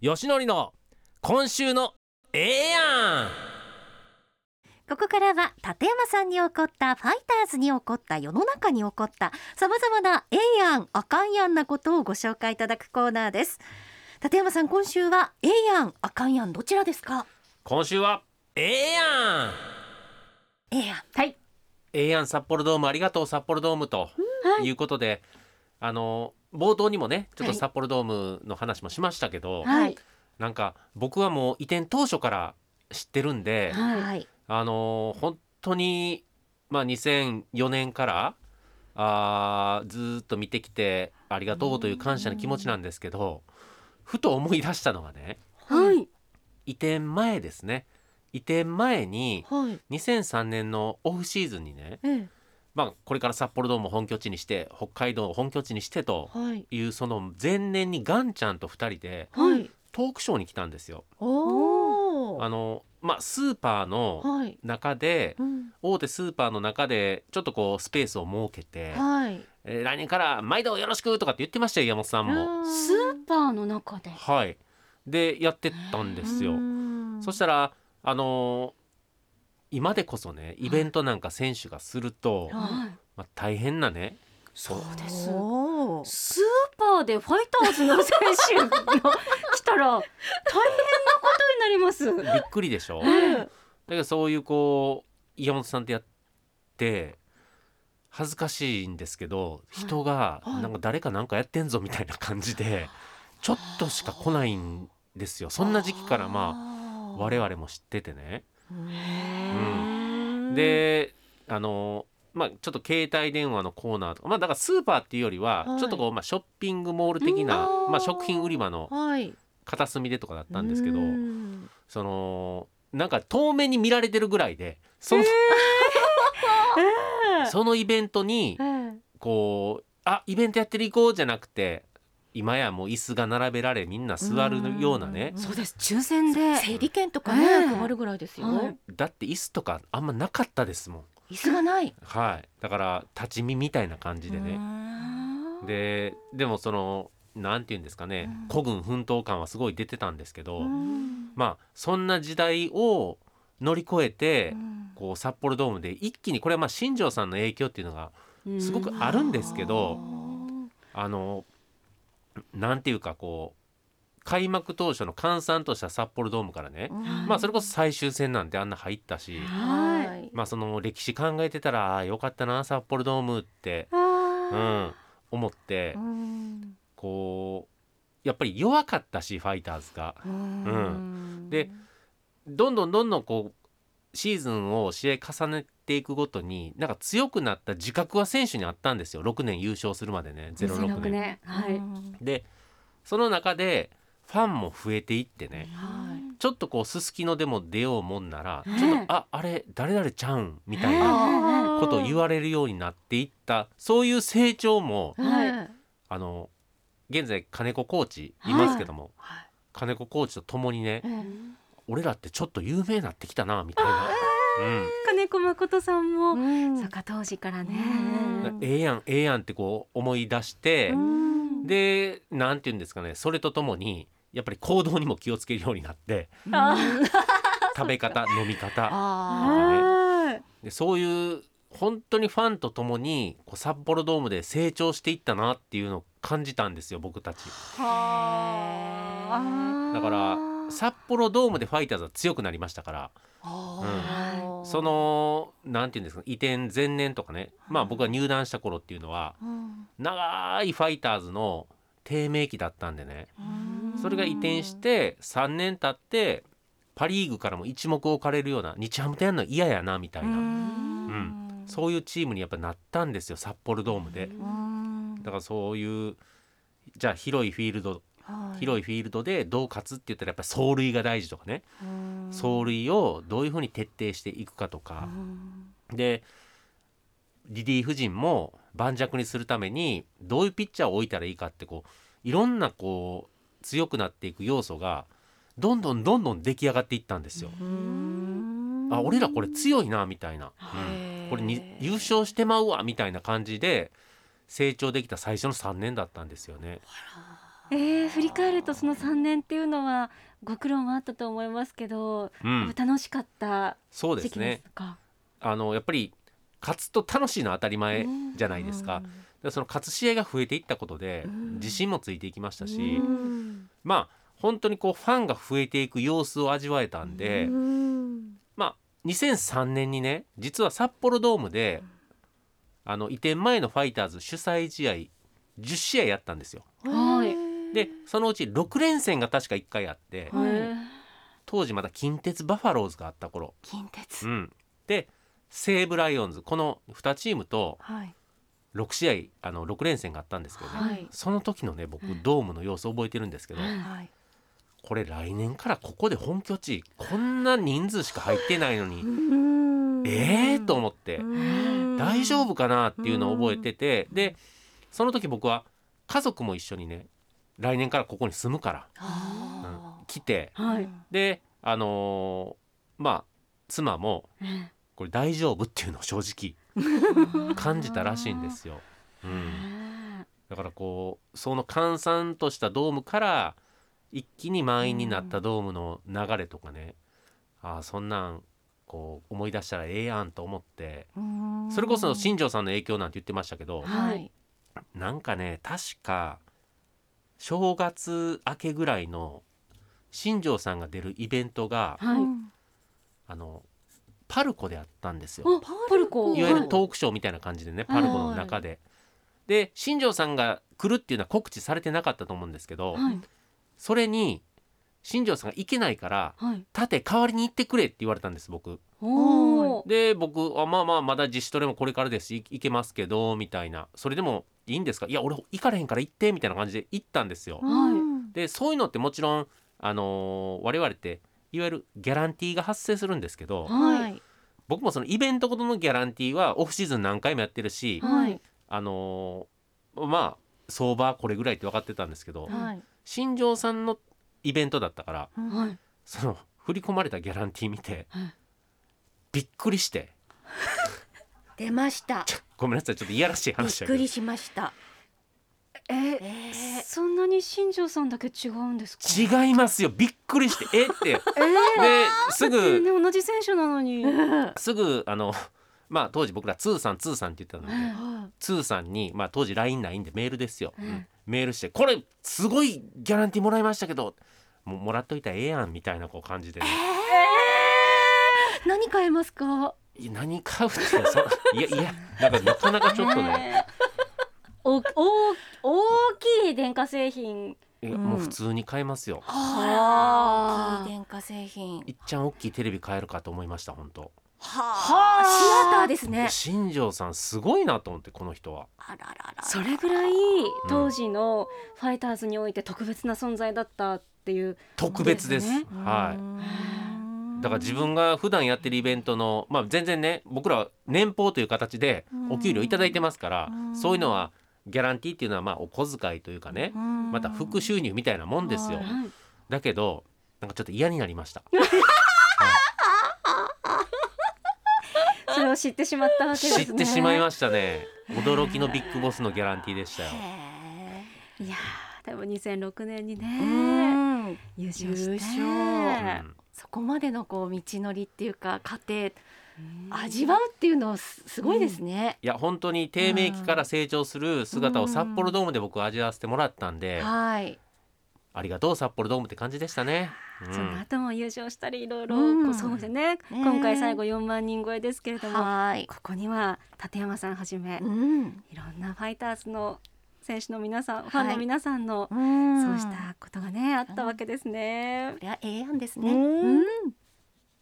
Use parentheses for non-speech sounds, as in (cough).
よしのりの今週のええやん。ここからは立山さんに起こったファイターズに起こった世の中に起こったさまざまなええやんあかんやんなことをご紹介いただくコーナーです。立山さん今週はええやんあかんやんどちらですか？今週はええやん。ええやん。はい。ええやん札幌ドームありがとう札幌ドームということで、あの冒頭にもねちょっと札幌ドームの話もしましたけど、はい。なんか僕はもう移転当初から知ってるんで、はい。はいあのー本当に、まあ、2004年からあーずーっと見てきてありがとうという感謝の気持ちなんですけどふと思い出したのがねはい。移転前ですね。移転前にはい。2003年のオフシーズンにね、ええまあ、これから札幌ドームを本拠地にして北海道を本拠地にしてとはいいうその前年にガンちゃんと2人ではいトークショーに来たんですよ。あのまあ、スーパーのはい中でうん大手スーパーの中でちょっとこうスペースを設けて、はいえー来年から毎度よろしくとかって言ってましたよ山本さんも。スーパーの中で。はいでやってったんですよ。そしたらあのー今でこそねイベントなんか選手がすると、はい。はい。まあ、大変なね。そうです。スーパーでファイターズの選手が来たら大変なことになります。びっくりでしょ？だけどそういうこう山本さんってやって恥ずかしいんですけど人がはい。なんか誰かなんかやってんぞみたいな感じでちょっとしか来ないんですよ。そんな時期からまあ我々も知っててね。うんであのまあちょっと携帯電話のコーナーとかまあだからスーパーっていうよりははい。ちょっとこう、まあ、ショッピングモール的な、うん。まあ、食品売り場のはい。片隅でとかだったんですけどうん。そのなんか遠目に見られてるぐらいでその,、(laughs) そのイベントに (laughs) ええこうあイベントやってる行こうじゃなくて今やもう椅子が並べられみんな座るようなね。うん。そうです。抽選で。整理券とかね、ええ配るぐらいですよ、はい。だって椅子とかあんまなかったですもん。椅子がない。はい。だから立ち見みたいな感じでね。ででもそのなんて言うんですかね、うん。孤軍奮闘感はすごい出てたんですけど、うん。まあそんな時代を乗り越えて、うん。こう札幌ドームで一気にこれはまあ新庄さんの影響っていうのがすごくあるんですけど、あのなんていうかこう開幕当初の閑散とした札幌ドームからね、うん。まあそれこそ最終戦なんてあんな入ったし、ははい。まあその歴史考えてたらああよかったな札幌ドームって、うあん、思って。うん。こうやっぱり弱かったしファイターズが。うん。でどんどんどんどんこうシーズンを試合重ねていくごとになんか強くなった自覚は選手にあったんですよ。6年優勝するまでね。ー06 06年。年。はい。うんでその中でファンも増えていってね。はいちょっとこうすすきのでも出ようもんなら、ええちょっとああれ誰々ちゃうんみたいなことを言われるようになっていった。そういう成長もはい。あの現在金子コーチいますけども、はい。金子コーチと共にねええ。俺らってちょっと有名になってきたなみたいな。うん。金子誠さんも。うん。そうか当時からね。うん。ええやんええやんってこう思い出して、うん。でなんて言うんですかねそれとともにやっぱり行動にも気をつけるようになってあ食べ方飲み方。あはい。でそういう本当にファンとともにこう札幌ドームで成長していったなっていうのを感じたんですよ僕たち。はだから札幌ドームでファイターズは強くなりましたから。あーそのなんて言うんですか移転前年とかねまあ僕が入団した頃っていうのはうん。長いファイターズの低迷期だったんでね。うん。それが移転して3年経ってパ・リーグからも一目置かれるような日ハムとやるの嫌やなみたいな、うん。そういうチームにやっぱなったんですよ札幌ドームで。うん。だからそういうじゃあ広いフィールドはい。広いフィールドでどう勝つって言ったらやっぱり走塁が大事とかね。うん走塁をどういうふうに徹底していくかとか。うんでリリーフ陣も盤石にするためにどういうピッチャーを置いたらいいかってこういろんなこう強くなっていく要素がどんどんどんどん出来上がっていったんですよ。うん。あ俺らこれ強いなみたいな、うん。これに優勝してまうわみたいな感じで成長できた最初の3年だったんですよね。えー、振り返るとその3年っていうのはご苦労もあったと思いますけど、うん、楽しかったそうですね。あのやっぱり勝つと楽しいのは当たり前じゃないですか。でその勝つ試合が増えていったことでうん。自信もついていきましたし、うん。まあ本当にこうファンが増えていく様子を味わえたんで、うん。まあ2003年にね実は札幌ドームであの移転前のファイターズ主催試合10試合やったんですよ。はいでそのうち6連戦が確か1回あって当時まだ近鉄バファローズがあった頃、近鉄。うん、で西武ライオンズこの2チームとはい。6試合あの6連戦があったんですけどね、はい。その時のね僕うん。ドームの様子覚えてるんですけど、うんはい。これ来年からここで本拠地こんな人数しか入ってないのに、ええー、と思って、大丈夫かなっていうのを覚えてて、でその時僕は家族も一緒にね来年からここに住むから、うん。来て。はい。であのーまあ妻もうんこれ大丈夫っていうのを正直 (laughs) 感じたらしいんですよ。うん、だからこうその閑散としたドームから一気に満員になったドームの流れとかね、ああそんなんこう思い出したらええやんと思って。それこそ新庄さんの影響なんて言ってましたけどはい。なんかね確か正月明けぐらいの新庄さんが出るイベントがはい。あのパルコであったんですよ。おパルコ。いわゆるトークショーみたいな感じでねパルコの中で。で新庄さんが来るっていうのは告知されてなかったと思うんですけど、はい。それに新庄さんが行けないからはい。盾代わりに行ってくれって言われたんです僕。で僕あまあまあまだ自主トレもこれからです。し行けますけどみたいな。それでもいいんですか？いや俺行かれへんから行ってみたいな感じで行ったんですよ。はい。でそういうのってもちろん、あのー我々っていわゆるギャランティーが発生するんですけどはい。僕もそのイベントごとのギャランティーはオフシーズン何回もやってるし、はい。あのーまあ相場これぐらいって分かってたんですけど、はい。新庄さんのイベントだったからはい。その振り込まれたギャランティー見てはい。びっくりして出ました。ごめんなさいちょっといやらしいびっ話だけど。くりしました。えーえー。そんなに新庄さんだけ違うんですか？違いますよ。びっくりしてえ？って。えですぐね同じ選手なのに。(laughs) すぐあのまあ当時僕らツーさんツーさんって言ってたので、はツーさんにまあ当時 LINE ないんでメールですよ、うん。うん。メールして「これすごいギャランティーもらいましたけどもうもらっといたらええやん」みたいなこう感じでね、い何買えますか？いや何買うってそいやいやなんかなかなかちょっとね。ねおお大きい電化製品。いやうん。もう普通に買えますよ、はあ。電化製品。いっちゃん大きいテレビ買えるかと思いました本当。はあ。シアターですね。新庄さんすごいなと思ってこの人は。あらららそれぐらい当時のファイターズにおいて特別な存在だったっていう特別です。はいだから自分が普段やってるイベントのまあ全然ね僕らは年俸という形でお給料いただいてますからうん。そういうのはギャランティーっていうのはまあお小遣いというかねまた副収入みたいなもんですよ。だけどなんかちょっと嫌になりました。(laughs) それを知ってしまったわけですね。知ってしまいましたね。驚きのビッグボスのギャランティーでしたよ。へいやーでも2006年にねん。優勝して。優勝。うんそこまでのこう道のりっていうか過程うん。味わうっていうのすすごいですね、いや本当に低迷期から成長する姿を札幌ドームで僕は味わわせてもらったんではい。ありがとう札幌ドームって感じでしたね、うん。その後も優勝したりいろいろそうしてね、今回最後4万人超えですけれどもはい。ここには立山さんはじめうん。いろんなファイターズの選手の皆さん、ファンの皆さんのうん。そうしたことがねあったわけですね。これはええやんですね。うんうん